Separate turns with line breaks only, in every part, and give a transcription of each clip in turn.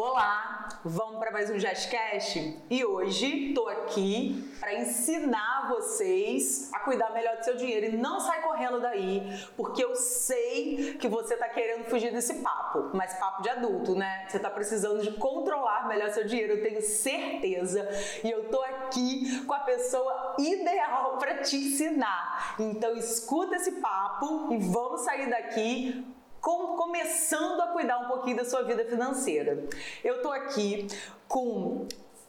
Olá, vamos para mais um JazzCast? E hoje estou aqui para ensinar vocês a cuidar melhor do seu dinheiro e não sai correndo daí, porque eu sei que você está querendo fugir desse papo, mas papo de adulto, né? Você está precisando de controlar melhor seu dinheiro, eu tenho certeza. E eu tô aqui com a pessoa ideal para te ensinar. Então escuta esse papo e vamos sair daqui com, começando a cuidar um pouquinho da sua vida financeira. Eu estou aqui com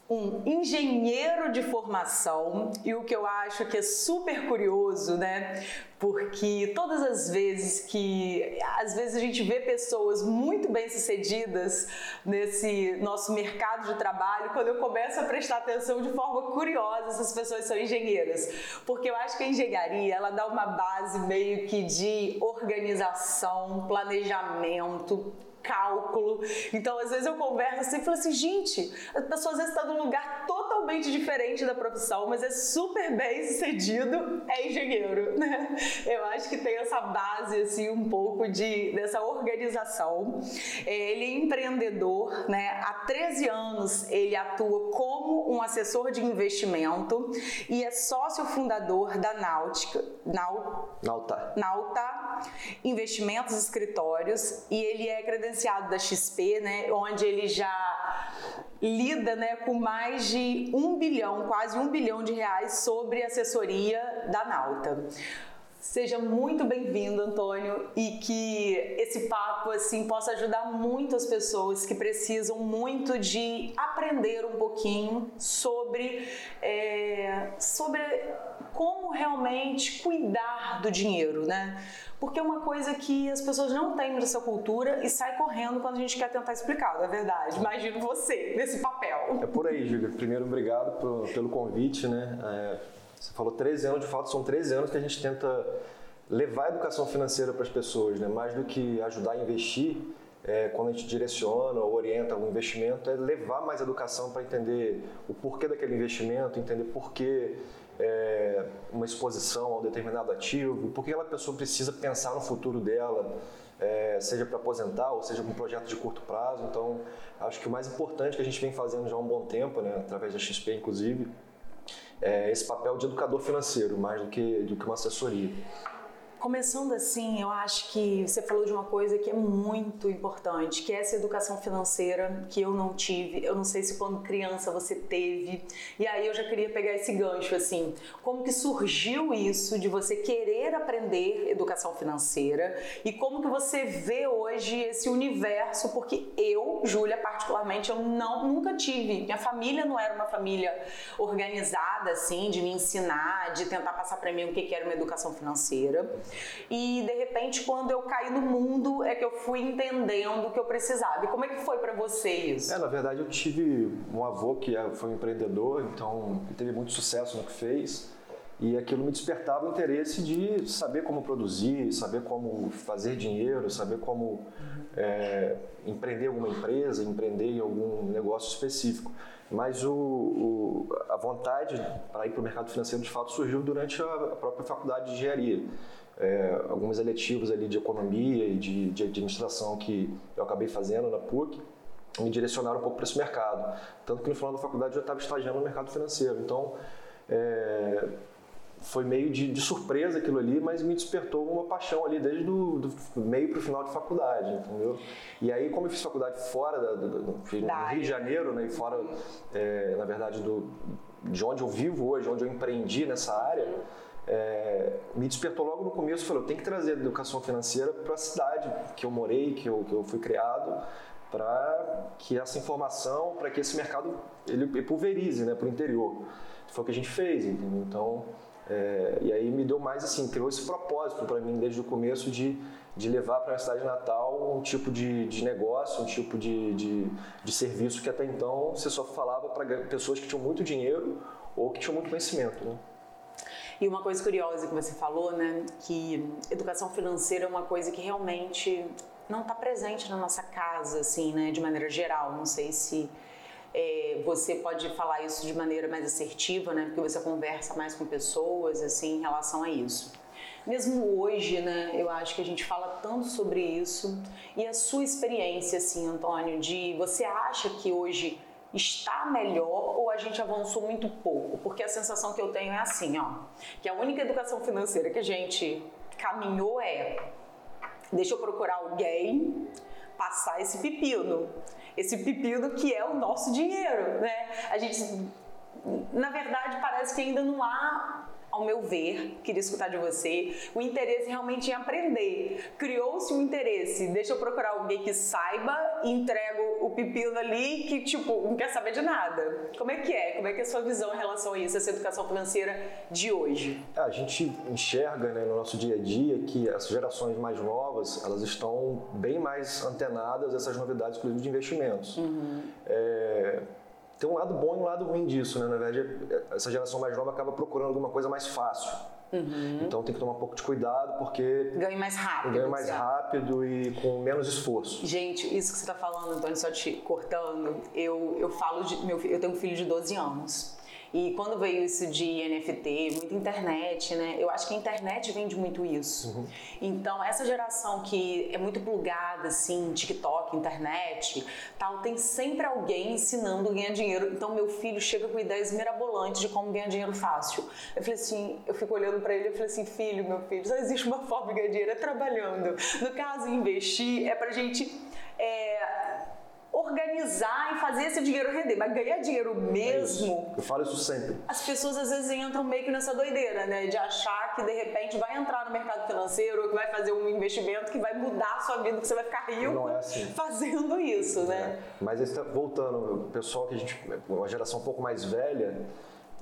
um engenheiro de formação e o que eu acho que é super curioso, né? Porque todas as vezes que às vezes a gente vê pessoas muito bem-sucedidas nesse nosso mercado de trabalho, quando eu começo a prestar atenção de forma curiosa, essas pessoas são engenheiras, porque eu acho que a engenharia, ela dá uma base meio que de organização, planejamento, cálculo. Então, às vezes eu converso assim e falo assim, gente, a pessoa às vezes está num lugar totalmente diferente da profissão, mas é super bem sucedido, é engenheiro, né? Eu acho que tem essa base, assim, um pouco de, dessa organização. Ele é empreendedor, né? Há 13 anos ele atua como um assessor de investimento e é sócio fundador da Náutica, Nau,
Nauta.
Nauta Investimentos Escritórios e ele é credenciado da XP, né? Onde ele já lida né, com mais de um bilhão, quase um bilhão de reais sobre assessoria da Nauta. Seja muito bem-vindo, Antônio, e que esse papo assim possa ajudar muito as pessoas que precisam muito de aprender um pouquinho sobre, é, sobre como realmente cuidar do dinheiro, né? Porque é uma coisa que as pessoas não têm nessa cultura e sai correndo quando a gente quer tentar explicar, não é verdade? Imagino você nesse papel.
É por aí, Júlia. Primeiro, obrigado por, pelo convite, né? É você falou 13 anos, de fato são 13 anos que a gente tenta levar a educação financeira para as pessoas, né? mais do que ajudar a investir, é, quando a gente direciona ou orienta algum investimento, é levar mais educação para entender o porquê daquele investimento, entender porquê é, uma exposição a um determinado ativo, por que aquela pessoa precisa pensar no futuro dela, é, seja para aposentar ou seja para um projeto de curto prazo. Então, acho que o mais importante que a gente vem fazendo já há um bom tempo, né, através da XP inclusive, é, esse papel de educador financeiro, mais do que, do que uma assessoria.
Começando assim, eu acho que você falou de uma coisa que é muito importante, que é essa educação financeira que eu não tive. Eu não sei se quando criança você teve. E aí eu já queria pegar esse gancho assim, como que surgiu isso de você querer aprender educação financeira e como que você vê hoje esse universo, porque eu, Júlia, particularmente, eu não nunca tive. Minha família não era uma família organizada assim, de me ensinar, de tentar passar para mim o que era uma educação financeira. E de repente, quando eu caí no mundo, é que eu fui entendendo o que eu precisava. E como é que foi para você isso?
É, na verdade, eu tive um avô que é, foi um empreendedor, então teve muito sucesso no que fez. E aquilo me despertava o interesse de saber como produzir, saber como fazer dinheiro, saber como é, empreender alguma empresa, empreender em algum negócio específico. Mas o, o, a vontade para ir para o mercado financeiro de fato surgiu durante a própria faculdade de engenharia é, alguns eletivos ali de economia e de, de administração que eu acabei fazendo na PUC me direcionaram um pouco para esse mercado. Tanto que no final da faculdade eu já estava estagiando no mercado financeiro. Então, é, foi meio de, de, surpresa aquilo ali, mas me despertou uma paixão ali desde do, do meio para o final de faculdade, entendeu? E aí, como eu fiz faculdade fora da, do, do, no Rio de Janeiro, né, e fora, é, na verdade, do, de onde eu vivo hoje, onde eu empreendi nessa área, é, me despertou logo no começo, falou, tem que trazer a educação financeira para a cidade que eu morei, que eu, que eu fui criado, para que essa informação, para que esse mercado ele pulverize né, para o interior. Foi o que a gente fez, entendeu? Então, é, e aí me deu mais assim, criou esse propósito para mim desde o começo de, de levar para a cidade natal um tipo de, de negócio, um tipo de, de, de serviço que até então você só falava para pessoas que tinham muito dinheiro ou que tinham muito conhecimento. Né?
E uma coisa curiosa que você falou, né, que educação financeira é uma coisa que realmente não está presente na nossa casa, assim, né, de maneira geral. Não sei se é, você pode falar isso de maneira mais assertiva, né, porque você conversa mais com pessoas, assim, em relação a isso. mesmo hoje, né, eu acho que a gente fala tanto sobre isso. E a sua experiência, assim, Antônio, de você acha que hoje está melhor ou a gente avançou muito pouco? Porque a sensação que eu tenho é assim, ó, que a única educação financeira que a gente caminhou é deixa eu procurar alguém passar esse pepino. Esse pepino que é o nosso dinheiro, né? A gente na verdade parece que ainda não há ao meu ver, queria escutar de você, o interesse realmente em aprender. Criou-se um interesse, deixa eu procurar alguém que saiba e entrego o pepino ali que, tipo, não quer saber de nada. Como é que é? Como é que é a sua visão em relação a isso, essa educação financeira de hoje?
É, a gente enxerga né, no nosso dia a dia que as gerações mais novas, elas estão bem mais antenadas a essas novidades, inclusive de investimentos. Uhum. É tem um lado bom e um lado ruim disso, né? Na verdade, essa geração mais nova acaba procurando alguma coisa mais fácil. Uhum. Então tem que tomar um pouco de cuidado porque.
Ganha mais rápido.
Ganha mais rápido e com menos esforço.
Gente, isso que você está falando, Antônio, só te cortando, eu, eu falo de. Meu, eu tenho um filho de 12 anos. E quando veio isso de NFT, muita internet, né? Eu acho que a internet vende muito isso. Uhum. Então, essa geração que é muito plugada, assim, TikTok, internet, tal, tem sempre alguém ensinando a ganhar dinheiro. Então, meu filho chega com ideias mirabolantes de como ganhar dinheiro fácil. Eu falei assim, eu fico olhando para ele e falei assim, filho, meu filho, só existe uma forma de ganhar dinheiro, é trabalhando. No caso, investir é pra gente... É, organizar e fazer esse dinheiro render, mas ganhar dinheiro mesmo.
É eu falo isso sempre.
As pessoas às vezes entram meio que nessa doideira, né? De achar que de repente vai entrar no mercado financeiro ou que vai fazer um investimento que vai mudar a sua vida, que você vai ficar rico
Não é assim.
fazendo isso, né?
É. Mas está voltando, o pessoal que a gente, uma geração um pouco mais velha,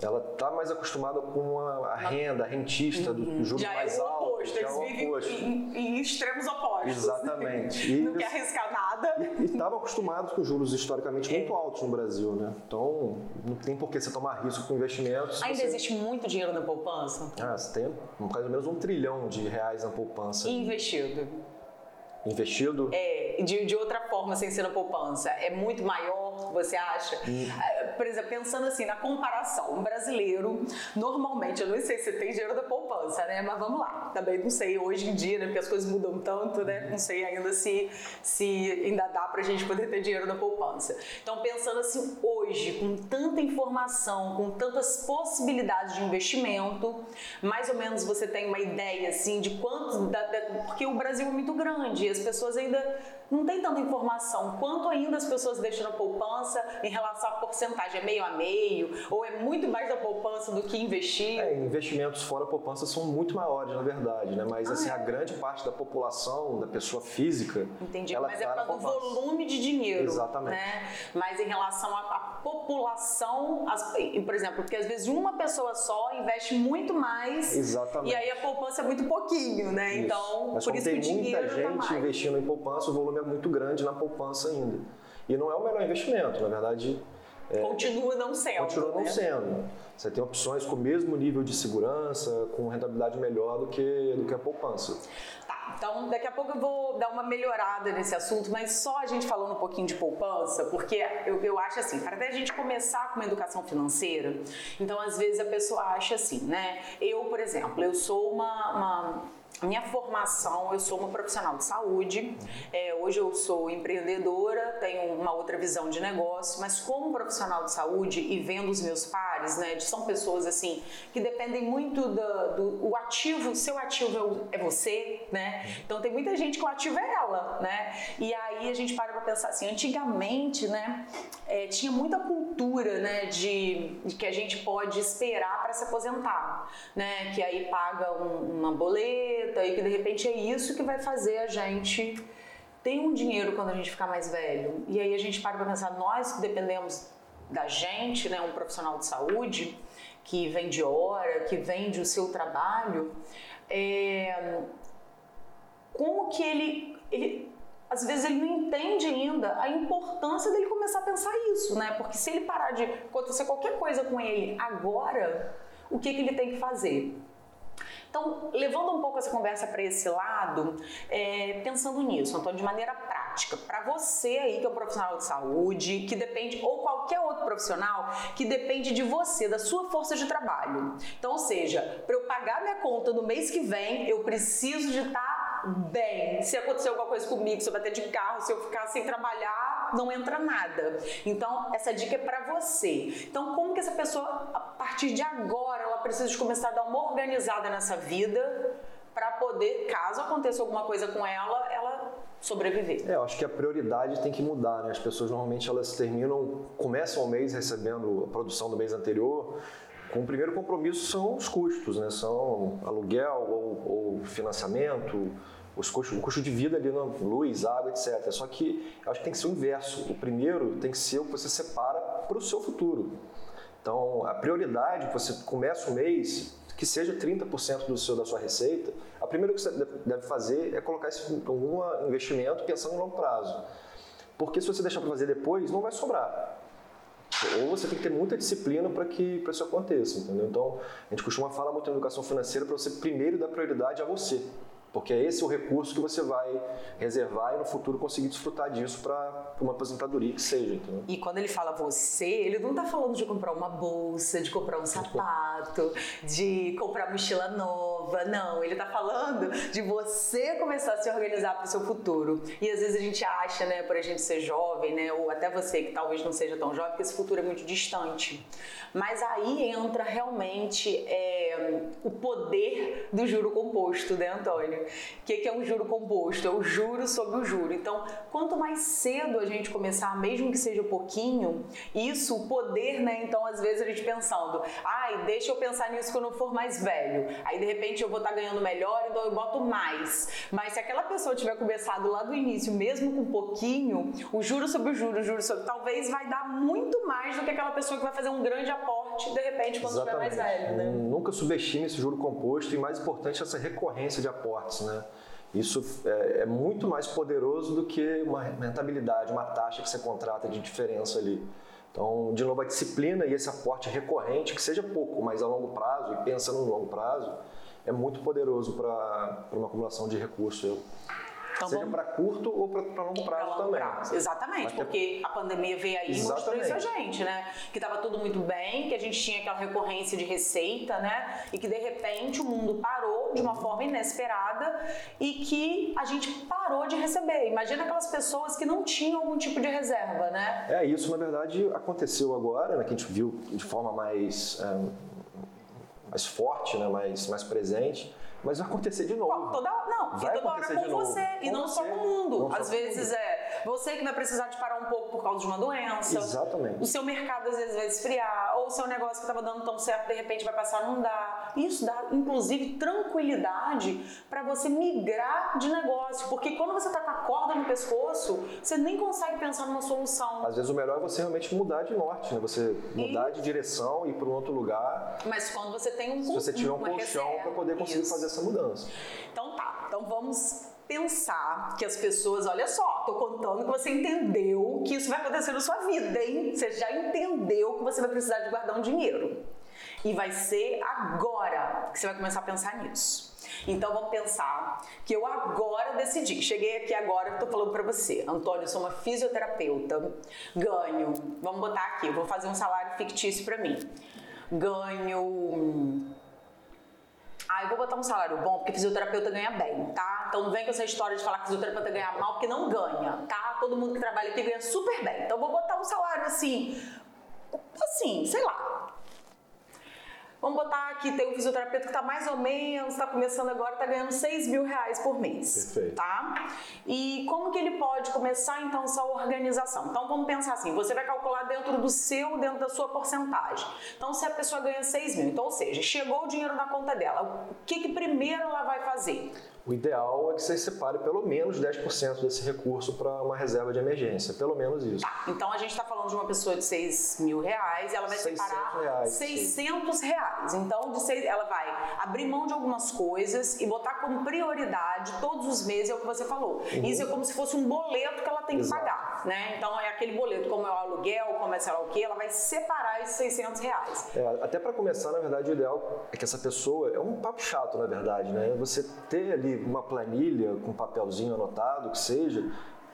ela está mais acostumada com a, a renda, a rentista do, do juro
já
mais
é
alto.
Oposto,
já é o
oposto. Em, em, extremos opostos.
Exatamente.
E, não quer arriscar nada.
E estavam acostumados com juros historicamente muito é. altos no Brasil, né? Então, não tem por que você tomar risco com investimentos.
Ainda
você...
existe muito dinheiro na poupança?
Ah, você tem mais ou menos um trilhão de reais na poupança.
Investido?
Investido?
É, de, de outra forma, sem ser na poupança. É muito maior, você acha? Hum. Por exemplo, pensando assim, na comparação, um brasileiro, normalmente, eu não sei se tem dinheiro da poupança, né? Mas vamos lá. Também não sei hoje em dia, né? Porque as coisas mudam tanto, né? Não sei ainda se, se ainda dá pra gente poder ter dinheiro da poupança. Então, pensando assim, hoje, com tanta informação, com tantas possibilidades de investimento, mais ou menos você tem uma ideia, assim, de quanto... Da, da, porque o Brasil é muito grande, as pessoas ainda não têm tanta informação. Quanto ainda as pessoas deixam na poupança em relação à porcentagem? É meio a meio? Ou é muito mais da poupança do que investir?
É, investimentos fora poupança são muito maiores, na verdade, né? Mas ah, assim, é. a grande parte da população, da pessoa física.
Entendi,
ela
mas é
tá
causa do volume de dinheiro.
Exatamente.
Né? Mas em relação à, à população, as, por exemplo, porque às vezes uma pessoa só investe muito mais.
Exatamente.
E aí a poupança é muito pouquinho, né?
Isso.
Então,
Mas
por isso
tem
que
muita
tá
gente investindo em poupança, o volume é muito grande na poupança ainda. E não é o melhor investimento, na verdade.
É, continua não sendo.
Continua não
né?
sendo. Você tem opções com o mesmo nível de segurança, com rentabilidade melhor do que, do que a poupança.
Tá, então daqui a pouco eu vou dar uma melhorada nesse assunto, mas só a gente falando um pouquinho de poupança, porque eu, eu acho assim, para até a gente começar com uma educação financeira, então às vezes a pessoa acha assim, né? Eu, por exemplo, eu sou uma, uma minha formação, eu sou uma profissional de saúde, é, hoje eu sou empreendedora, tenho uma outra visão de negócio, mas como profissional de saúde e vendo os meus pares, né, são pessoas assim que dependem muito do, do o ativo, seu ativo é, é você, né? Então tem muita gente que o ativo é ela, né? E aí a gente para para pensar assim, antigamente, né, é, tinha muita cultura, né, de, de, que a gente pode esperar para se aposentar, né? Que aí paga um, uma boleta e que de repente é isso que vai fazer a gente ter um dinheiro quando a gente ficar mais velho. E aí a gente para para pensar, nós que dependemos da gente, né, um profissional de saúde que vende hora, que vende o seu trabalho, é, como que ele, ele às vezes ele não entende ainda a importância dele começar a pensar isso, né? Porque se ele parar de acontecer qualquer coisa com ele agora, o que, que ele tem que fazer? Então, levando um pouco essa conversa para esse lado, é, pensando nisso, Antônio, de maneira prática para você aí que é um profissional de saúde, que depende, ou qualquer outro profissional que depende de você, da sua força de trabalho. Então, ou seja, para eu pagar minha conta no mês que vem, eu preciso de estar tá bem. Se acontecer alguma coisa comigo, se eu bater de carro, se eu ficar sem trabalhar, não entra nada. Então, essa dica é para você. Então, como que essa pessoa, a partir de agora, ela precisa de começar a dar uma organizada nessa vida para poder, caso aconteça alguma coisa com ela, ela sobreviver.
É, eu acho que a prioridade tem que mudar, né? As pessoas normalmente elas terminam, começam o mês recebendo a produção do mês anterior, com o primeiro compromisso são os custos, né? São aluguel ou, ou financiamento, os custos, o custo de vida ali, luz, água, etc. Só que eu acho que tem que ser o inverso. O primeiro tem que ser o que você separa para o seu futuro. Então, a prioridade, você começa o mês, que seja 30% do seu, da sua receita, a primeira que você deve fazer é colocar esse, algum investimento pensando no longo prazo. Porque se você deixar para fazer depois, não vai sobrar. Ou você tem que ter muita disciplina para que isso aconteça, entendeu? Então, a gente costuma falar muito em educação financeira para você primeiro dar prioridade a você. Porque é esse o recurso que você vai reservar e no futuro conseguir desfrutar disso para uma aposentadoria que seja. Entendeu?
E quando ele fala você, ele não está falando de comprar uma bolsa, de comprar um sapato, de comprar mochila nova. Não, ele está falando de você começar a se organizar para o seu futuro. E às vezes a gente acha, né, por a gente ser jovem, né, ou até você que talvez não seja tão jovem, que esse futuro é muito distante. Mas aí entra realmente é, o poder do juro composto, né, Antônio? O que é um juro composto? É o juro sobre o juro. Então, quanto mais cedo a gente começar, mesmo que seja pouquinho, isso, o poder, né? Então, às vezes a gente pensando, ai, deixa eu pensar nisso quando eu for mais velho. Aí, de repente, eu vou estar tá ganhando melhor, então eu boto mais. Mas se aquela pessoa tiver começado lá do início, mesmo com pouquinho, o juro sobre o juro, o juro sobre, talvez vai dar muito mais do que aquela pessoa que vai fazer um grande aporte, de repente, quando Exatamente. estiver mais velho, né?
Nunca subestime esse juro composto e, mais importante, essa recorrência de né? Isso é, é, muito mais poderoso do que uma rentabilidade, uma taxa que você contrata de diferença ali. Então, de novo, a disciplina e esse aporte recorrente, que seja pouco, mas a longo prazo, e pensando no longo prazo, é muito poderoso para uma acumulação de recursos. Então, Seja para curto ou para longo prazo também. Prazo.
Exatamente, porque a pandemia veio aí e mostrou isso a gente, né? Que estava tudo muito bem, que a gente tinha aquela recorrência de receita, né? E que de repente o mundo parou de uma forma inesperada e que a gente parou de receber. Imagina aquelas pessoas que não tinham algum tipo de reserva, né?
É, isso na verdade aconteceu agora, né? Que a gente viu de forma mais, é, mais forte, né? mais, mais presente mas vai acontecer de novo.
toda, não, vai e toda hora com você. Com e não você, só com o mundo. Às vezes mundo. é você que vai precisar de parar um pouco por causa de uma doença.
Exatamente.
O seu mercado às vezes vai esfriar. Ou seu negócio que estava dando tão certo, de repente vai passar a não dar. Isso dá, inclusive, tranquilidade para você migrar de negócio. Porque quando você está com a corda no pescoço, você nem consegue pensar numa solução.
Às vezes o melhor é você realmente mudar de norte, né? Você mudar e... de direção e ir para um outro lugar.
Mas quando você tem um Se
você tiver um colchão para poder conseguir Isso. fazer essa mudança.
Então tá, então vamos pensar que as pessoas, olha só, tô contando que você entendeu que isso vai acontecer na sua vida, hein? Você já entendeu que você vai precisar de guardar um dinheiro. E vai ser agora que você vai começar a pensar nisso. Então vamos pensar que eu agora decidi, cheguei aqui agora, estou falando para você, Antônio, eu sou uma fisioterapeuta, ganho, vamos botar aqui, vou fazer um salário fictício para mim, ganho ah, eu vou botar um salário bom porque fisioterapeuta ganha bem, tá? Então não vem com essa história de falar que fisioterapeuta ganha mal porque não ganha, tá? Todo mundo que trabalha aqui ganha super bem. Então eu vou botar um salário assim, assim, sei lá, Vamos botar aqui, tem um fisioterapeuta que está mais ou menos, está começando agora, está ganhando 6 mil reais por mês.
Perfeito.
Tá? E como que ele pode começar então essa organização? Então vamos pensar assim, você vai calcular dentro do seu, dentro da sua porcentagem. Então se a pessoa ganha 6 mil, então ou seja, chegou o dinheiro na conta dela, o que, que primeiro ela vai fazer?
O ideal é que você separe pelo menos 10% desse recurso para uma reserva de emergência, pelo menos isso.
Tá, então a gente está falando de uma pessoa de 6 mil reais, ela vai 600 separar
reais,
600 sim. reais. Então de seis, ela vai abrir mão de algumas coisas e botar como prioridade todos os meses, é o que você falou. Uhum. Isso é como se fosse um boleto que ela tem Exato. que pagar, né? Então é aquele boleto, como é o aluguel, como é sei lá o que, ela vai separar esses 600 reais.
É, até para começar, na verdade, o ideal é que essa pessoa, é um papo chato, na verdade, né? Você ter ali uma planilha com papelzinho anotado, que seja,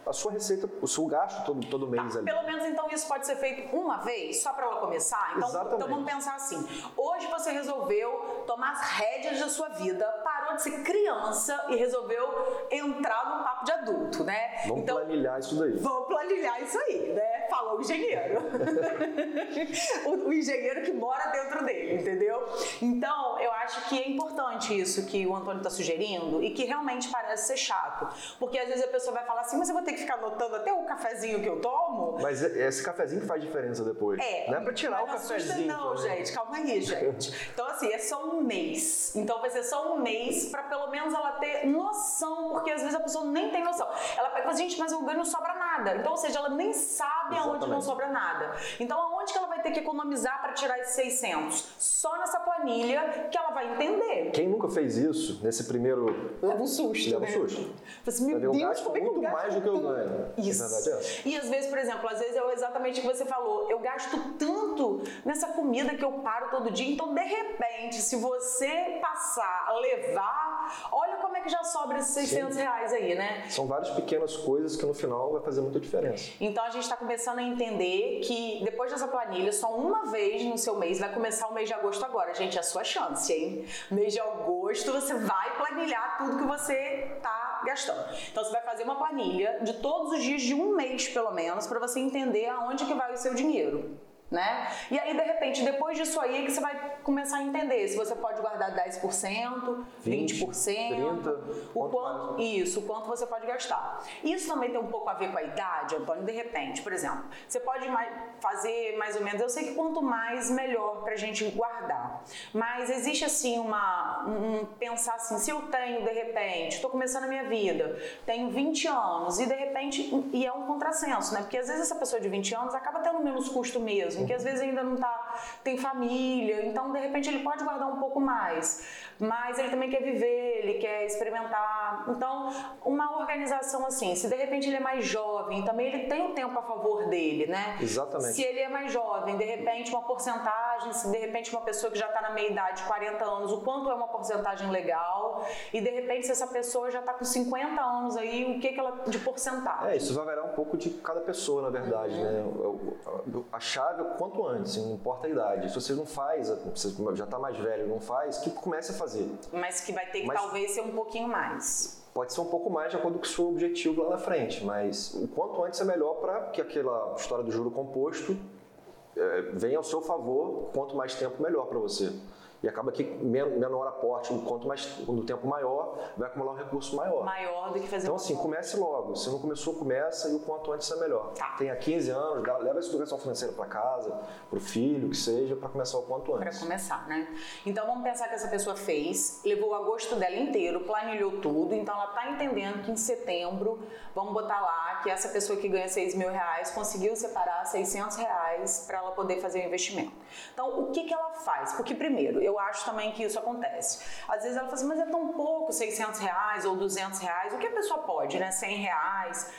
a sua receita, o seu gasto todo, todo mês
tá,
ali.
Pelo menos então isso pode ser feito uma vez, só para ela começar? Então,
Exatamente.
então vamos pensar assim: hoje você resolveu tomar as rédeas da sua vida, parou de ser criança e resolveu entrar no papo de adulto, né?
Vamos
então,
planilhar isso daí.
Vamos planilhar isso aí, né? Falou o engenheiro. o, o engenheiro que mora dentro dele, entendeu? Então, eu acho que é importante isso que o Antônio está sugerindo e que realmente parece ser chato. Porque às vezes a pessoa vai falar assim, mas eu vou ter que ficar anotando até o cafezinho que eu tomo?
Mas esse cafezinho que faz diferença depois.
É.
Não é pra tirar o cafezinho.
Não,
também.
gente, calma aí, gente. Então, assim, é só um mês. Então vai ser só um mês pra pelo menos ela ter noção, porque às vezes a pessoa nem tem noção. Ela fala, gente, mas o ganho não sobra nada. Então, ou seja, ela nem sabe aonde não
Exatamente.
sobra nada. Então, aonde que ela vai ter que economizar pra tirar esses 600? Só nessa planilha que ela vai entender.
Quem nunca fez isso nesse primeiro.
Leva um susto,
Leva um
né?
susto.
Fala assim, meu Deus,
gasto
como é que eu
muito mais do que eu ganho.
Isso.
A verdade é.
E às vezes, por exemplo, às vezes é exatamente o que você falou. Eu gasto tanto nessa comida que eu paro todo dia. Então, de repente, se você passar a levar, olha como é que já sobra esses 600 reais aí, né?
São várias pequenas coisas que no final vai fazer muita diferença.
Então a gente está começando a entender que depois dessa planilha, só uma vez no seu mês, vai começar o mês de agosto agora. Gente, é a sua chance, hein? Mês de agosto você vai planilhar tudo que você tá gastando. Então você vai fazer uma planilha de todos os dias de um mês, pelo menos, para você entender aonde que vai o seu dinheiro. Né? E aí, de repente, depois disso aí é que você vai começar a entender se você pode guardar 10%, 20%,
30%,
o
quanto
isso, o quanto você pode gastar. Isso também tem um pouco a ver com a idade, Antônio, de repente, por exemplo, você pode fazer mais ou menos, eu sei que quanto mais, melhor pra gente guardar. Mas existe assim uma, um pensar assim, se eu tenho de repente, estou começando a minha vida, tenho 20 anos e de repente, e é um contrassenso, né? Porque às vezes essa pessoa de 20 anos acaba tendo menos custo mesmo, que às vezes ainda não tá, tem família, então de repente ele pode guardar um pouco mais, mas ele também quer viver, ele quer experimentar. Então, uma organização assim, se de repente ele é mais jovem, também ele tem o tempo a favor dele, né?
Exatamente.
Se ele é mais jovem, de repente uma porcentagem, se de repente uma pessoa que já está na meia idade, 40 anos, o quanto é uma porcentagem legal, e de repente se essa pessoa já está com 50 anos aí, o que que ela de porcentagem?
É, isso vai variar um pouco de cada pessoa, na verdade,
Uhum.
né? A chave quanto antes, não importa a idade. Se você não faz, você já está mais velho, não faz, que comece a fazer.
Mas que vai ter que
Mas-
talvez ser um pouquinho mais.
Pode ser um pouco mais de acordo com o seu objetivo lá na frente, mas o quanto antes é melhor para que aquela história do juro composto é, venha ao seu favor, quanto mais tempo melhor para você. E acaba que men- menor aporte, quanto mais no tempo maior, vai acumular um recurso maior.
Maior do que fazer
Então, assim, comece logo. Se não começou, começa e o quanto antes é melhor.
Tá.
Tenha 15 anos, leva essa educação financeira para casa, para o filho, que seja, para começar o quanto
Para
antes.
começar, né? Então vamos pensar que essa pessoa fez, levou o agosto dela inteiro, planilhou tudo, então ela tá entendendo que em setembro, vamos botar lá que essa pessoa que ganha 6 mil reais conseguiu separar 600 reais para ela poder fazer o investimento. Então o que que ela faz? Porque primeiro, eu acho também que isso acontece. Às vezes ela fala assim, mas é tão pouco 600 reais ou 200 reais, o que a pessoa pode, né? 100 reais.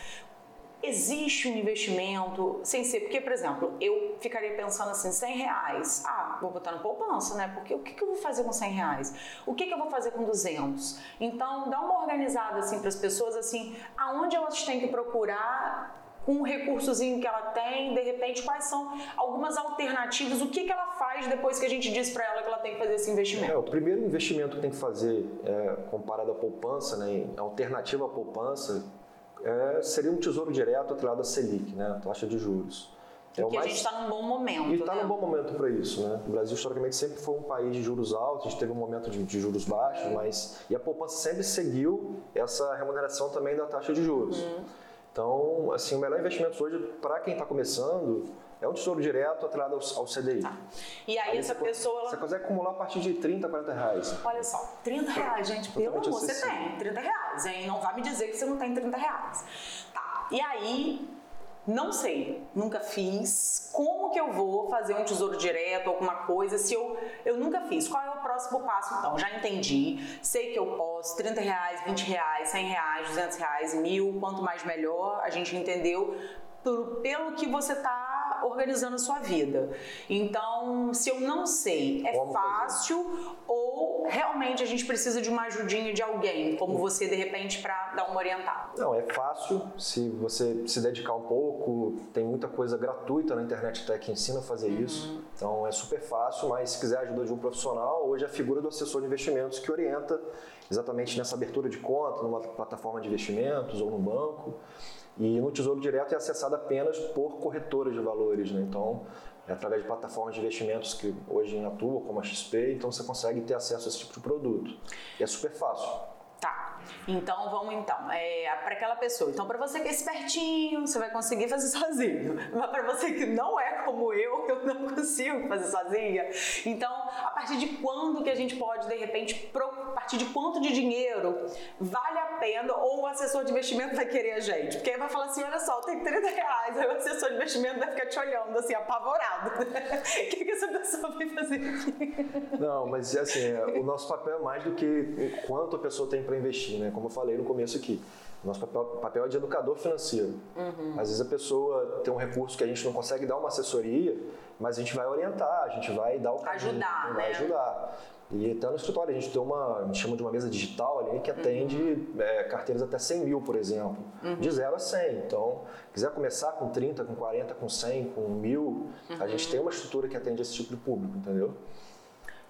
Existe um investimento sem ser, porque, por exemplo, eu ficaria pensando assim, 100 reais, ah, vou botar no poupança, né? Porque o que, que eu vou fazer com 100 reais? O que, que eu vou fazer com 200? Então, dá uma organizada assim para as pessoas, assim, aonde elas têm que procurar com o recursozinho que ela tem, de repente, quais são algumas alternativas, o que, que ela faz depois que a gente diz para ela que ela tem que fazer esse investimento?
É, o primeiro investimento que tem que fazer, é, comparado à poupança, né, alternativa à poupança, é, seria um tesouro direto atrelado à Selic, né, a taxa de juros. É o
Porque a
mais-
gente está num bom momento,
E está
né?
num bom momento para isso, né? O Brasil historicamente sempre foi um país de juros altos, a gente teve um momento de, de juros baixos, mas e a poupança sempre seguiu essa remuneração também da taxa de juros.
Uhum.
Então, assim, o melhor investimento hoje para quem está começando é um tesouro direto atrelado ao, ao CDI.
E aí, essa
você,
pessoa, ela
você consegue acumular a partir de 30, 40 reais.
Olha só, 30 reais, gente, pelo amor, você tem 30 reais, hein? Não vai me dizer que você não tem 30 reais. Tá, e aí, não sei, nunca fiz. Como que eu vou fazer um tesouro direto, alguma coisa, se eu, eu nunca fiz? Qual é o próximo passo, então? Já entendi, sei que eu posso, 30 reais, 20 reais, 100 reais, 200 reais, mil, quanto mais melhor, a gente entendeu pelo, pelo que você está organizando a sua vida. Então, se eu não sei, é
Como
fácil ou realmente a gente precisa de uma ajudinha de alguém, como você de repente para dar uma orientada?
Não, é fácil se você se dedicar um pouco. Tem muita coisa gratuita na internet até que ensina a fazer
Uhum.
isso. Então é super fácil, mas se quiser a ajuda de um profissional, hoje é a figura do assessor de investimentos que orienta exatamente nessa abertura de conta, numa plataforma de investimentos ou no banco. E no Tesouro Direto é acessado apenas por corretoras de valores, né? Então, é através de plataformas de investimentos que hoje atuam, como a XP, então você consegue ter acesso a esse tipo de produto. E é super fácil.
Então vamos então. É, para aquela pessoa. Então, para você que é espertinho, você vai conseguir fazer sozinho. Mas para você que não é como eu, eu não consigo fazer sozinha. Então, a partir de quando que a gente pode, de repente, pro, a partir de quanto de dinheiro vale a pena ou o assessor de investimento vai querer a gente? Porque aí vai falar assim: olha só, tem 30 reais. Aí o assessor de investimento vai ficar te olhando assim, apavorado. O que, que essa pessoa vai fazer aqui?
Não, mas assim, é, o nosso papel é mais do que quanto a pessoa tem para investir, né? Como eu falei no começo aqui. Nosso papel, papel é de educador financeiro. Às vezes a pessoa tem um recurso que a gente não consegue dar uma assessoria, mas a gente vai orientar, a gente vai dar o caminho,
Ajudar,
vai
né?
ajudar. E até no escritório a gente tem uma, a gente chama de uma mesa digital ali que atende é, carteiras até 100 mil, por exemplo, de 0 a 100. Então, quiser começar com 30, com 40, com 100, com 1000, a gente tem uma estrutura que atende esse tipo de público, entendeu?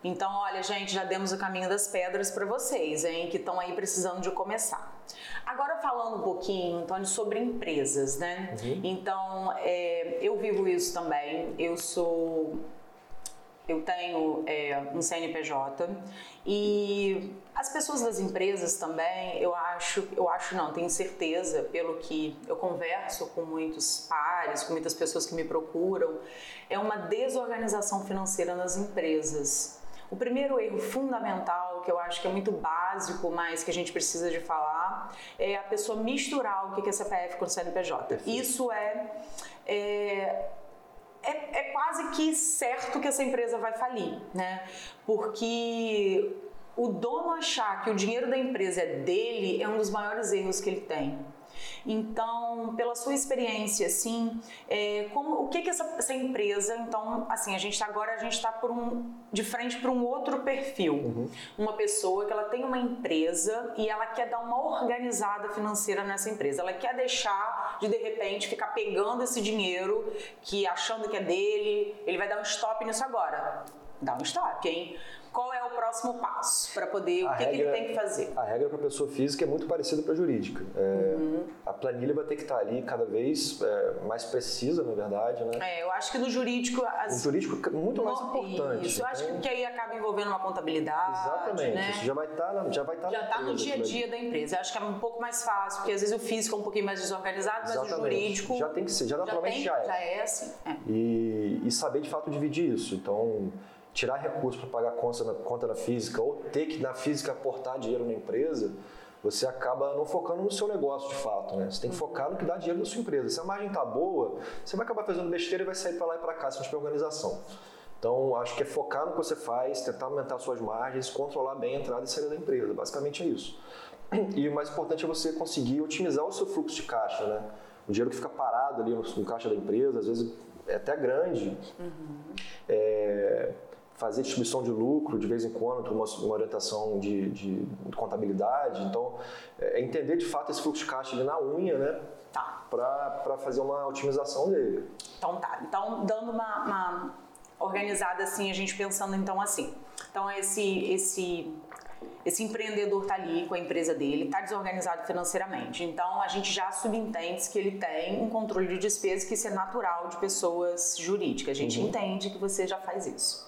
Então, olha, gente, já demos o caminho das pedras para vocês, hein, que estão aí precisando de começar. Agora falando um pouquinho, Antônio, sobre empresas, né? Então, é, eu vivo isso também. Eu sou eu tenho é, um CNPJ e as pessoas das empresas também, eu acho, eu acho não, tenho certeza, pelo que eu converso com muitos pares, com muitas pessoas que me procuram, é uma desorganização financeira nas empresas. O primeiro erro fundamental, que eu acho que é muito básico, mas que a gente precisa de falar, é a pessoa misturar o que é CPF com CNPJ. Isso é, é é, é, quase que certo que essa empresa vai falir, né? Porque o dono achar que o dinheiro da empresa é dele é um dos maiores erros que ele tem. Então, pela sua experiência, assim, é, como, o que que essa, essa, empresa, então, assim, a gente tá, agora a gente está um, de frente para um outro perfil, uhum. uma pessoa que ela tem uma empresa e ela quer dar uma organizada financeira nessa empresa, ela quer deixar de de repente ficar pegando esse dinheiro que achando que é dele, ele vai dar um stop nisso agora, dá um stop, hein? qual é o próximo passo para poder, a o que, regra, que, ele tem que fazer?
A regra para a pessoa física é muito parecida para a jurídica. É, uhum. A planilha vai ter que estar ali cada vez é, mais precisa, na verdade, né?
É, eu acho que no jurídico...
As... O jurídico é muito mais importante.
Isso, eu acho que aí acaba envolvendo uma contabilidade,
Exatamente,
né?
isso já vai estar na, já vai estar
já está no dia a dia da empresa. Eu acho que é um pouco mais fácil, porque às vezes o físico é um pouquinho mais desorganizado, mas
Exatamente.
o jurídico...
Já tem que ser, já naturalmente
já,
tem,
já é. Já é assim. É.
E, e saber de fato dividir isso. Então tirar recursos para pagar conta na, conta na física ou ter que na física aportar dinheiro na empresa, você acaba não focando no seu negócio de fato, né? Você tem que focar no que dá dinheiro na sua empresa. Se a margem tá boa, você vai acabar fazendo besteira e vai sair para lá e para cá se não tiver organização. Então, acho que é focar no que você faz, tentar aumentar suas margens, controlar bem a entrada e saída da empresa. Basicamente é isso. E o mais importante é você conseguir otimizar o seu fluxo de caixa, né? O dinheiro que fica parado ali no, no caixa da empresa, às vezes é até grande. Uhum. É, fazer distribuição de lucro de vez em quando, uma, uma orientação de, de, de, contabilidade. Então, é entender de fato esse fluxo de caixa ali na unha, né?
Tá.
Para fazer uma otimização dele.
Então tá. Então, dando uma, uma organizada assim, a gente pensando então assim. Então, esse, esse esse empreendedor está ali com a empresa dele, está desorganizado financeiramente. Então a gente já subentende que ele tem um controle de despesas que isso é natural de pessoas jurídicas. A gente uhum. entende que você já faz isso.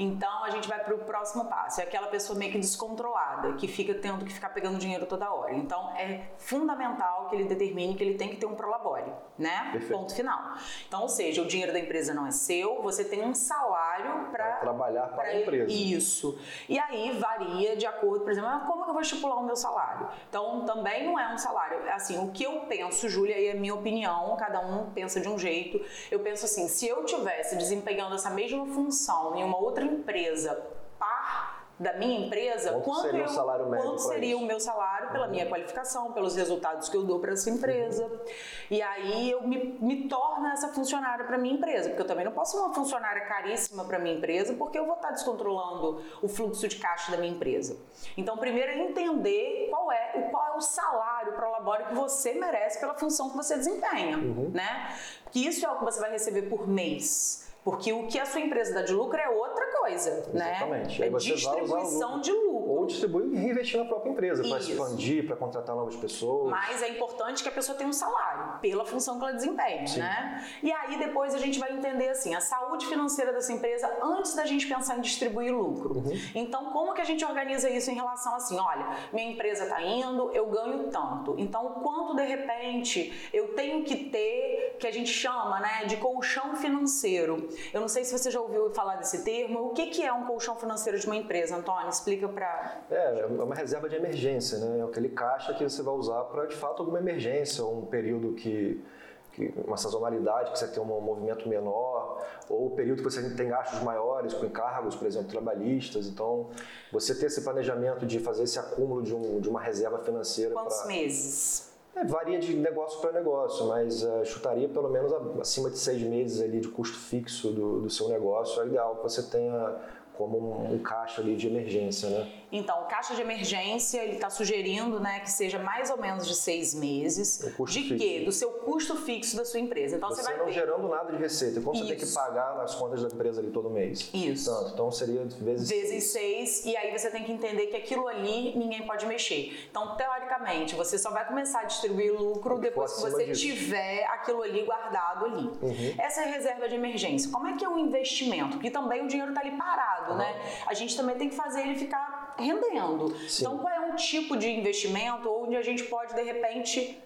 Então a gente vai para o próximo passo, é aquela pessoa meio que descontrolada, que fica tendo que ficar pegando dinheiro toda hora. Então é fundamental que ele determine que ele tem que ter um prolabore, né?
Perfeito.
Ponto final. Então, ou seja, o dinheiro da empresa não é seu, você tem um salário para
trabalhar para a empresa.
Isso. E aí varia de acordo, por exemplo, ah, como que eu vou estipular o meu salário? Então também não é um salário. Assim, o que eu penso, Júlia, e é minha opinião, cada um pensa de um jeito. Eu penso assim, se eu tivesse desempenhando essa mesma função em uma outra empresa par da minha empresa,
quanto,
quanto,
seria,
eu,
o salário médio
quanto seria o meu salário pela uhum. minha qualificação, pelos resultados que eu dou para essa empresa. Uhum. E aí eu me, me torno essa funcionária para minha empresa, porque eu também não posso ser uma funcionária caríssima para minha empresa, porque eu vou estar descontrolando o fluxo de caixa da minha empresa. Então, primeiro é entender qual é o qual é o salário para o labore que você merece pela função que você desempenha, uhum. né? Que isso é o que você vai receber por mês. Porque o que a sua empresa dá de lucro é outra coisa,
né? Exatamente.
né? É distribuição de lucro.
Ou distribuir e reinvestir na própria empresa, para expandir, para contratar novas pessoas.
Mas é importante que a pessoa tenha um salário, pela função que ela desempenha, Sim. né? E aí depois a gente vai entender assim, a saúde financeira dessa empresa antes da gente pensar em distribuir lucro. Uhum. Então, como que a gente organiza isso em relação assim, olha, minha empresa está indo, eu ganho tanto. Então, quanto de repente eu tenho que ter, que a gente chama, né, de colchão financeiro. Eu não sei se você já ouviu falar desse termo. O que, que é um colchão financeiro de uma empresa, Antônio? Explica para.
É, é uma reserva de emergência, né? É aquele caixa que você vai usar para, de fato, alguma emergência, ou um período que uma sazonalidade, que você tem um movimento menor, ou o período que você tem gastos maiores com encargos, por exemplo, trabalhistas. Então, você ter esse planejamento de fazer esse acúmulo de, um, de uma reserva financeira.
Quantos pra... meses?
É, varia de negócio para negócio, mas uh, chutaria pelo menos acima de seis meses ali de custo fixo do, do seu negócio. É ideal que você tenha como um, um, caixa ali de emergência, né?
Então, o caixa de emergência, ele está sugerindo né, que seja mais ou menos de seis meses. de fixo. quê? Do seu custo fixo da sua empresa. Então,
você,
você vai
não
ter...
gerando nada de receita. Como Isso. você tem que pagar nas contas da empresa ali todo mês?
Isso.
Tanto. Então, seria vezes,
vezes seis. seis. E aí você tem que entender que aquilo ali ninguém pode mexer. Então, teoricamente, você só vai começar a distribuir lucro depois que você disso. tiver aquilo ali guardado ali. Uhum. Essa é a reserva de emergência. Como é que é um investimento? Porque também o dinheiro está ali parado, uhum. né? A gente também tem que fazer ele ficar rendendo. Sim. Então, qual é um tipo de investimento onde a gente pode, de repente,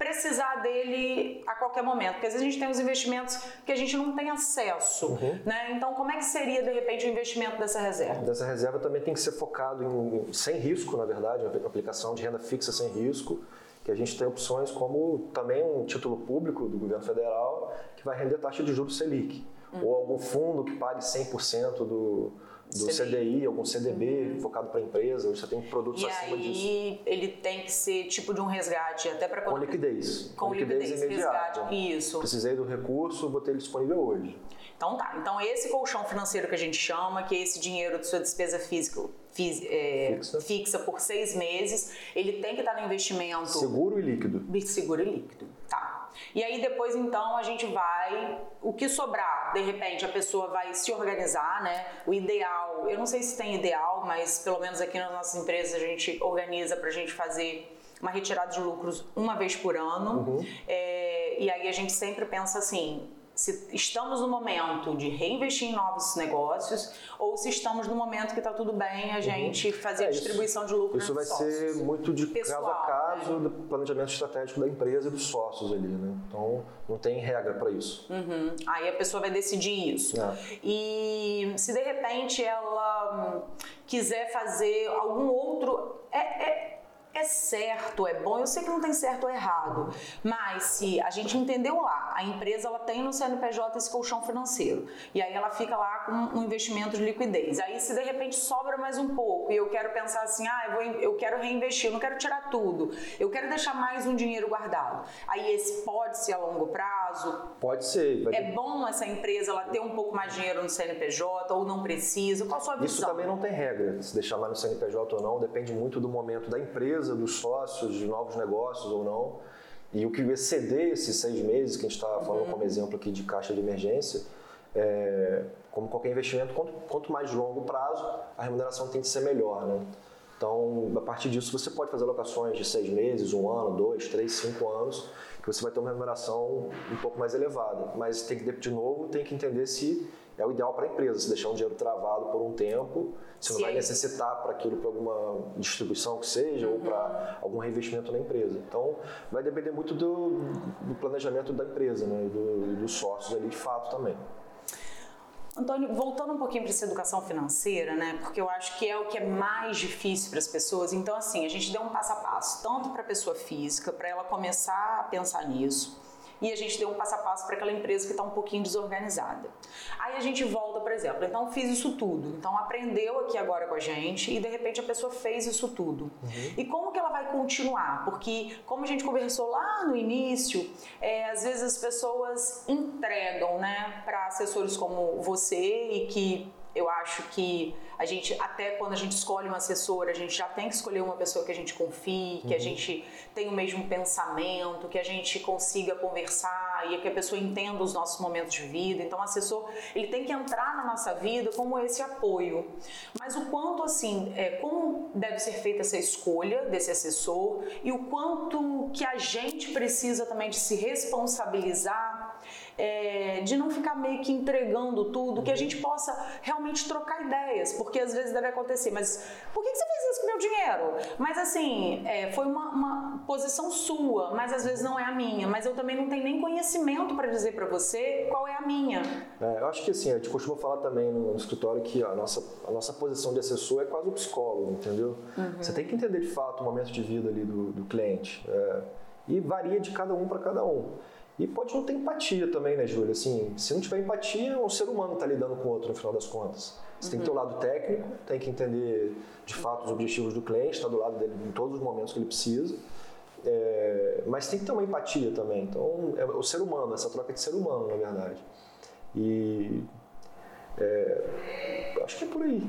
precisar dele a qualquer momento, porque às vezes a gente tem os investimentos que a gente não tem acesso, uhum. né? Então, como é que seria de repente o investimento dessa reserva?
Dessa reserva também tem que ser focado em sem risco, na verdade, uma aplicação de renda fixa sem risco, que a gente tem opções como também um título público do governo federal que vai render taxa de juros Selic, ou algum fundo que pague 100% do do CDI, CDI algum CDB uhum. focado para empresa, você tem produtos
e
acima
aí,
disso.
E ele tem que ser tipo de um resgate, até para
Com liquidez.
Com, Com liquidez, liquidez imediata. Resgate. Isso.
Precisei do recurso, vou ter ele disponível hoje.
Então tá. Então esse colchão financeiro que a gente chama, que é esse dinheiro de sua despesa física, fiz, é, fixa. fixa. por seis meses, ele tem que estar no investimento
seguro e líquido.
Seguro e líquido. Tá. E aí depois então a gente vai, o que sobrar, de repente a pessoa vai se organizar, né? O ideal, eu não sei se tem ideal, mas pelo menos aqui nas nossas empresas a gente organiza para a gente fazer uma retirada de lucros uma vez por ano. Uhum. É, e aí a gente sempre pensa assim, se estamos no momento de reinvestir em novos negócios ou se estamos no momento que está tudo bem a uhum. gente uhum. fazer é, a distribuição de lucro
Isso vai
sócios.
ser muito de Pessoal, caso a caso né? do planejamento estratégico da empresa e dos sócios ali, né? Então não tem regra para isso.
Uhum. Aí a pessoa vai decidir isso. É. E se de repente ela hum, quiser fazer algum outro é, é certo, é bom, eu sei que não tem certo ou errado, mas se a gente entendeu lá, a empresa ela tem no CNPJ esse colchão financeiro, e aí ela fica lá com um investimento de liquidez. Aí se de repente sobra mais um pouco e eu quero pensar assim, ah, eu, vou, eu quero reinvestir, eu não quero tirar tudo, eu quero deixar mais um dinheiro guardado. Aí esse pode ser a longo prazo?
Pode ser.
É bom essa empresa ela ter um pouco mais de dinheiro no CNPJ ou não precisa? Qual a sua visão?
Isso também não tem regra, se deixar mais no CNPJ ou não, depende muito do momento da empresa empresa, dos sócios, de novos negócios ou não. E o que exceder esses seis meses, que a gente está falando uhum. como exemplo aqui de caixa de emergência, é, como qualquer investimento, quanto, quanto, mais longo prazo, a remuneração tem que ser melhor. Né? Então, a partir disso, você pode fazer alocações de seis meses, um ano, dois, três, cinco anos, que você vai ter uma remuneração um pouco mais elevada. Mas tem que, de novo, tem que entender se é o ideal para a empresa, se deixar um dinheiro travado por um tempo, se não vai necessitar para aquilo, para alguma distribuição que seja, uhum. ou para algum reinvestimento na empresa. Então, vai depender muito do, do planejamento da empresa, né, do, dos sócios ali de fato também.
Antônio, voltando um pouquinho para essa educação financeira, né? Porque eu acho que é o que é mais difícil para as pessoas. Então, assim, a gente deu um passo a passo, tanto para a pessoa física, para ela começar a pensar nisso e a gente deu um passo a passo para aquela empresa que está um pouquinho desorganizada. Aí a gente volta, por exemplo, então fiz isso tudo, então aprendeu aqui agora com a gente e de repente a pessoa fez isso tudo. Uhum. E como que ela vai continuar? Porque como a gente conversou lá no início, é, às vezes as pessoas entregam, né, para assessores como você e que eu acho que a gente, até quando a gente escolhe um assessor, a gente já tem que escolher uma pessoa que a gente confie, que uhum. a gente tem o mesmo pensamento, que a gente consiga conversar e que a pessoa entenda os nossos momentos de vida. Então, o assessor, ele tem que entrar na nossa vida como esse apoio. Mas o quanto, assim, é, como deve ser feita essa escolha desse assessor e o quanto que a gente precisa também de se responsabilizar é, de não ficar meio que entregando tudo, que a gente possa realmente trocar ideias, porque às vezes deve acontecer, mas por que, você fez isso com o meu dinheiro? Mas assim, é, foi uma, uma, posição sua, mas às vezes não é a minha, mas eu também não tenho nem conhecimento para dizer para você qual é a minha.
É, eu acho que assim, a gente costuma falar também no, no escritório que a nossa, a nossa posição de assessor é quase um psicólogo, entendeu? Uhum. Você tem que entender de fato o momento de vida ali do, do cliente. É, e varia de cada um para cada um. E pode não ter empatia também, né, Júlia? Assim, se não tiver empatia, um ser humano está lidando com o outro no final das contas. Você uhum. tem que ter o lado técnico, tem que entender de fato os objetivos do cliente, estar tá do lado dele em todos os momentos que ele precisa. É, mas tem que ter uma empatia também. Então, é o ser humano, essa troca de ser humano, na verdade. E é, acho que é por aí.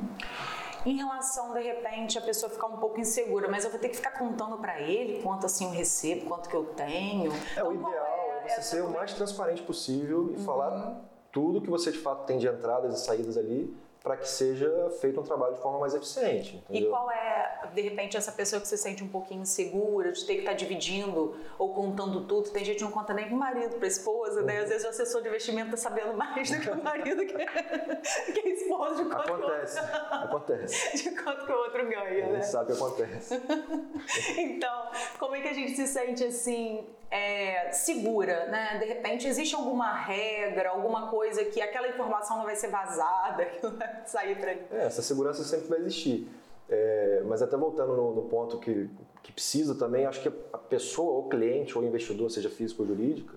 Em relação, de repente, a pessoa ficar um pouco insegura, mas eu vou ter que ficar contando para ele quanto assim eu recebo, quanto que eu tenho.
É, então, o ideal você ser o mais transparente possível e uhum. falar tudo que você de fato tem de entradas e saídas ali para que seja feito um trabalho de forma mais eficiente.
Entendeu? E qual é, de repente, essa pessoa que você sente um pouquinho insegura de ter que estar tá dividindo ou contando tudo? Tem gente que não conta nem para o marido, para a esposa, uhum. né? Às vezes o assessor de investimento está sabendo mais do que o marido que, que a esposa. De
quanto acontece, outro, acontece.
De quanto que o outro ganha, né?
sabe que acontece.
então, como é que a gente se sente assim é, segura, né? De repente existe alguma regra, alguma coisa que aquela informação não vai ser vazada, que não vai sair para
é, essa segurança sempre vai existir. É, mas até voltando no, no, ponto que, que precisa também, acho que a pessoa, ou cliente, ou investidor, seja físico ou jurídica,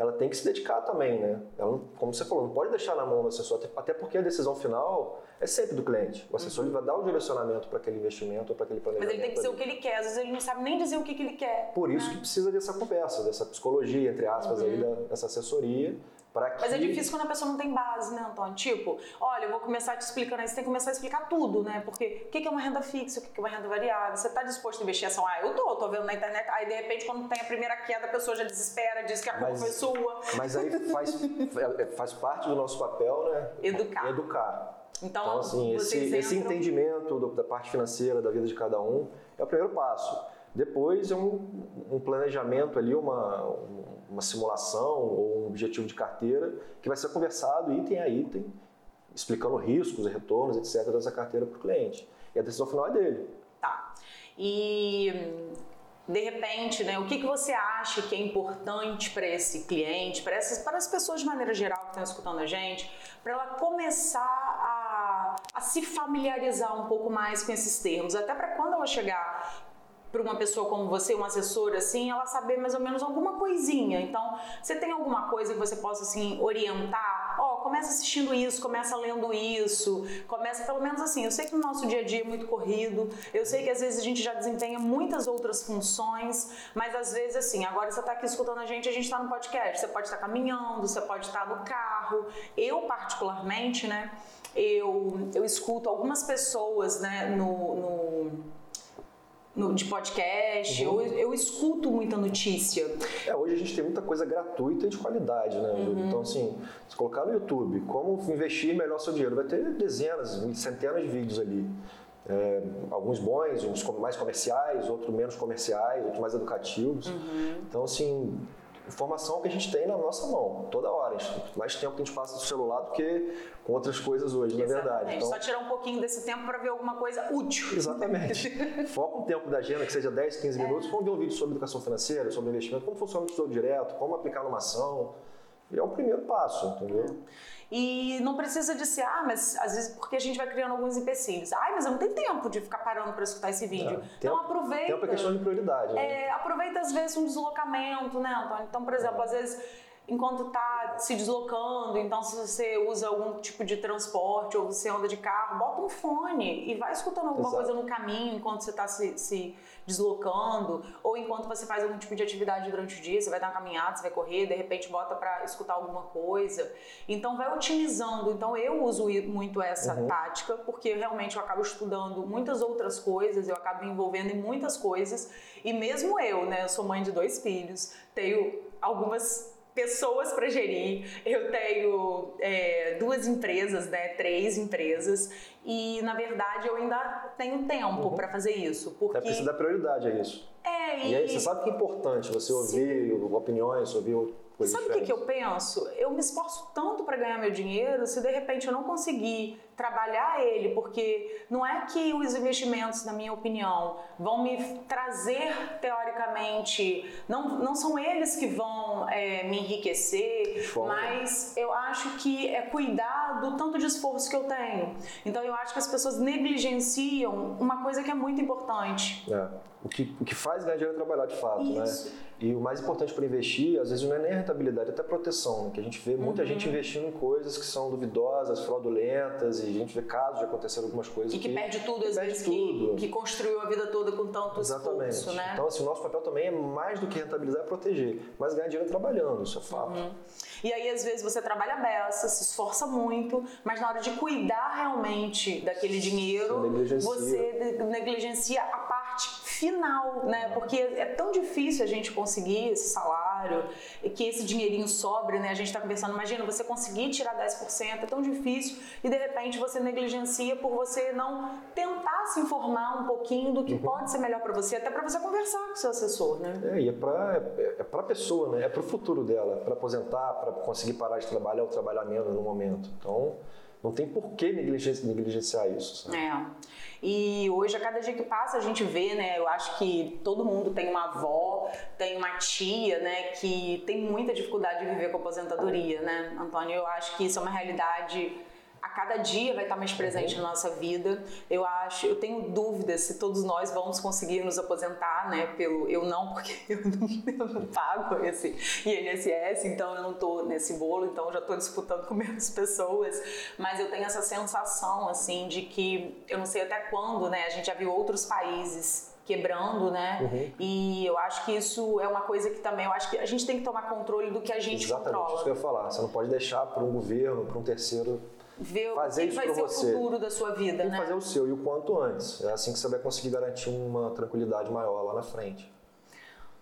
ela tem que se dedicar também, né? Ela, como você falou, não pode deixar na mão do assessor, até porque a decisão final é sempre do cliente. O assessor uhum. vai dar o direcionamento para aquele investimento ou para aquele planejamento.
Mas ele tem que ser ali. o que ele quer, às vezes ele não sabe nem dizer o que, que ele quer.
Por isso
né?
que precisa dessa conversa, dessa psicologia, entre aspas, uhum. aí, dessa assessoria, que...
Mas é difícil quando a pessoa não tem base, né, Antônio? Tipo, olha, eu vou começar te explicando aí, você tem que começar a explicar tudo, né? Porque o que é uma renda fixa, o que é uma renda variável? Você está disposto a investir ação? Ah, eu tô, tô vendo na internet. Aí, de repente, quando tem a primeira queda, a pessoa já desespera, diz que a culpa foi sua.
Mas aí faz, é, faz parte do nosso papel, né?
Educar.
Educar. Então, então assim, esse, entram... esse entendimento da parte financeira da vida de cada um é o primeiro passo. Depois é um, um planejamento ali, uma, uma simulação ou um objetivo de carteira que vai ser conversado item a item, explicando riscos, retornos, etc. dessa carteira para o cliente. E a decisão final é dele.
Tá. E de repente, né, o que, que você acha que é importante para esse cliente, para essas, para as pessoas de maneira geral que estão escutando a gente, para ela começar a, a se familiarizar um pouco mais com esses termos, até para quando ela chegar para uma pessoa como você, um assessor assim, ela saber mais ou menos alguma coisinha. Então, você tem alguma coisa que você possa assim orientar? Ó, oh, começa assistindo isso, começa lendo isso, começa pelo menos assim. Eu sei que no nosso dia a dia é muito corrido, eu sei que às vezes a gente já desempenha muitas outras funções, mas às vezes assim, agora você está aqui escutando a gente, a gente está no podcast, você pode estar tá caminhando, você pode estar tá no carro. Eu particularmente, né, eu eu escuto algumas pessoas, né, no, no no, de podcast, uhum. eu, eu escuto muita notícia.
É, hoje a gente tem muita coisa gratuita e de qualidade, né? Uhum. Então, assim, se colocar no YouTube como investir melhor seu dinheiro, vai ter dezenas, centenas de vídeos ali. É, alguns bons, uns mais comerciais, outros menos comerciais, outros mais educativos. Uhum. Então, assim, informação que a gente tem na nossa mão, toda hora. Mais tempo que a gente passa no celular do que com outras coisas hoje, Exatamente. na verdade.
Então, Só tirar um pouquinho desse tempo para ver alguma coisa útil.
Exatamente. Foca um tempo da agenda, que seja 10, 15 é. minutos, vamos ver um vídeo sobre educação financeira, sobre investimento, como funciona o tesouro direto, como aplicar numa ação. E é o primeiro passo, entendeu?
E não precisa de ser, ah, mas às vezes porque a gente vai criando alguns empecilhos. Ai, mas eu não tenho tempo de ficar parando para escutar esse vídeo. É, então aproveita.
Tempo é questão de prioridade.
Né? É, aproveita às vezes um deslocamento, né, Antônio? Então, por exemplo, é. às vezes enquanto está se deslocando. Então, se você usa algum tipo de transporte ou você anda de carro, bota um fone e vai escutando alguma Exato. coisa no caminho enquanto você está se, se, deslocando ou enquanto você faz algum tipo de atividade durante o dia. Você vai dar uma caminhada, você vai correr, de repente bota para escutar alguma coisa. Então, vai otimizando. Então, eu uso muito essa uhum. tática porque realmente eu acabo estudando muitas outras coisas, eu acabo me envolvendo em muitas coisas e mesmo eu, né, eu sou mãe de dois filhos, tenho algumas pessoas para gerir. Eu tenho é, duas empresas, né, três empresas, e na verdade eu ainda tenho tempo uhum. para fazer isso. Porque...
É preciso dar prioridade a isso.
É,
e... e aí você sabe que é importante você ouvir Sim. opiniões, ouvir
coisas Sabe o que, que eu penso? Eu me esforço tanto para ganhar meu dinheiro, se de repente eu não conseguir trabalhar ele, porque não é que os investimentos, na minha opinião, vão me trazer teoricamente, não, não são eles que vão é, me enriquecer, mas eu acho que é cuidar do tanto de esforço que eu tenho. Então eu acho que as pessoas negligenciam uma coisa que é muito importante.
É. O que, o que faz ganhar dinheiro é trabalhar de fato, né? Isso. né? E o mais importante para investir, às vezes não é nem a rentabilidade, é até a proteção, né? que a gente vê muita uhum. gente investindo em coisas que são duvidosas, fraudulentas, e a gente vê casos de acontecer algumas coisas.
E que, que perde tudo, às vezes, tudo. Que, que construiu a vida toda com tanto Exatamente. esforço, né?
Então, assim, o nosso papel também é mais do que rentabilizar, é proteger, mas ganhar dinheiro trabalhando, isso é fato. Uhum.
E aí, às vezes, você trabalha beça, se esforça muito, mas na hora de cuidar realmente daquele dinheiro, você negligencia, você negligencia a parte final, né? Porque é tão difícil a gente conseguir esse salário e que esse dinheirinho sobre, né? A gente está conversando, imagina, você conseguir tirar 10%, é tão difícil e de repente você negligencia por você não tentar se informar um pouquinho do que uhum. pode ser melhor para você, até para você conversar com o seu assessor, né?
É, e é para é, é a pessoa, né? É para o futuro dela, para aposentar, para conseguir parar de trabalhar ou trabalhar menos no momento. Então, não tem por que negligenciar isso.
Sabe? É. E hoje, a cada dia que passa, a gente vê, né? Eu acho que todo mundo tem uma avó, tem uma tia, né? Que tem muita dificuldade de viver com aposentadoria, né, Antônio? Eu acho que isso é uma realidade cada dia vai estar mais presente uhum. na nossa vida. Eu acho, eu tenho dúvidas se todos nós vamos conseguir nos aposentar, né? Pelo eu não, porque eu não, eu não pago esse INSS, então eu não estou nesse bolo, então eu já estou disputando com menos pessoas. Mas eu tenho essa sensação assim de que eu não sei até quando, né? A gente já viu outros países quebrando, né? Uhum. E eu acho que isso é uma coisa que também eu acho que a gente tem que tomar controle do que a gente
Exatamente,
controla.
Exatamente, isso que eu ia falar. Você não pode deixar para um governo, para um terceiro
ver fazer o que vai ser você. o futuro da sua vida,
Tem
né?
fazer o seu e o quanto antes. É assim que você vai conseguir garantir uma tranquilidade maior lá na frente.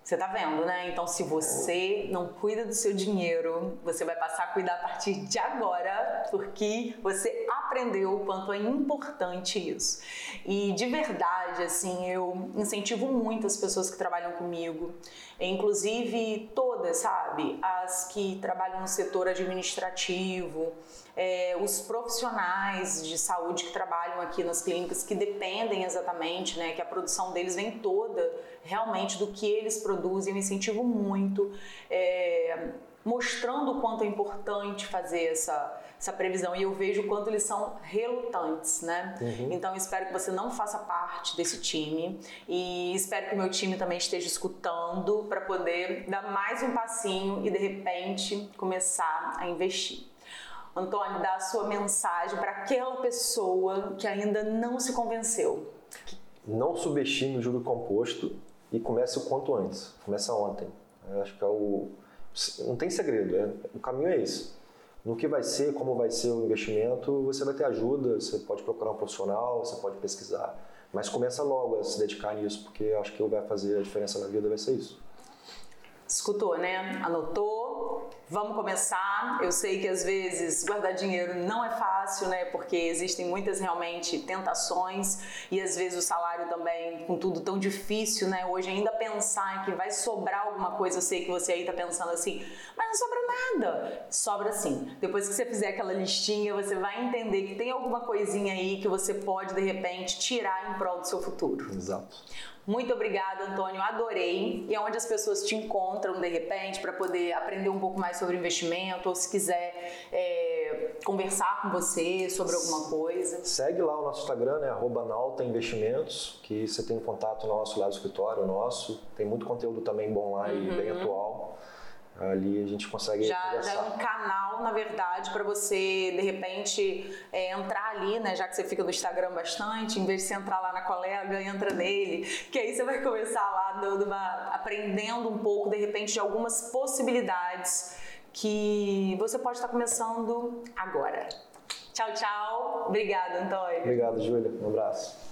Você tá vendo, né? Então, se você não cuida do seu dinheiro, você vai passar a cuidar a partir de agora, porque você aprendeu o quanto é importante isso. E de verdade, assim, eu incentivo muito as pessoas que trabalham comigo, inclusive todas, sabe? As que trabalham no setor administrativo, é, os profissionais de saúde que trabalham aqui nas clínicas, que dependem exatamente, né, que a produção deles vem toda realmente do que eles produzem. Eu incentivo muito, é, mostrando o quanto é importante fazer essa, essa previsão. E eu vejo o quanto eles são relutantes, né? Uhum. Então, espero que você não faça parte desse time e espero que o meu time também esteja escutando para poder dar mais um passinho e, de repente, começar a investir. Antônio, dá a sua mensagem para aquela pessoa que ainda não se convenceu.
Não subestime o juro composto e comece o quanto antes. Começa ontem. Eu acho que é o. Não tem segredo, é... o caminho é esse. No que vai ser, como vai ser o investimento, você vai ter ajuda, você pode procurar um profissional, você pode pesquisar. Mas começa logo a se dedicar nisso, porque acho que vai fazer a diferença na vida, vai ser isso.
Escutou, né? Anotou? Vamos começar. Eu sei que às vezes guardar dinheiro não é fácil, né? Porque existem muitas realmente tentações e às vezes o salário também, com tudo tão difícil, né? Hoje ainda pensar que vai sobrar alguma coisa, eu sei que você aí tá pensando assim, mas não sobra nada. Sobra sim. Depois que você fizer aquela listinha, você vai entender que tem alguma coisinha aí que você pode de repente tirar em prol do seu futuro.
Exato.
Muito obrigada, Antônio. Adorei. E é onde as pessoas te encontram de repente para poder aprender um pouco mais sobre investimento ou se quiser é, conversar com você sobre alguma coisa.
Segue lá o nosso Instagram, né? Nauta Investimentos, que você tem contato nosso lá do escritório nosso. Tem muito conteúdo também bom lá uhum. e bem atual. Ali a gente consegue
já, já é um canal, na verdade, para você, de repente, é, entrar ali, né? Já que você fica no Instagram bastante, em vez de você entrar lá na colega, entra nele, que aí você vai começar lá dando uma, aprendendo um pouco, de repente, de algumas possibilidades que você pode estar começando agora. Tchau, tchau. Obrigada, Antônio.
Obrigado, Júlia. Um abraço.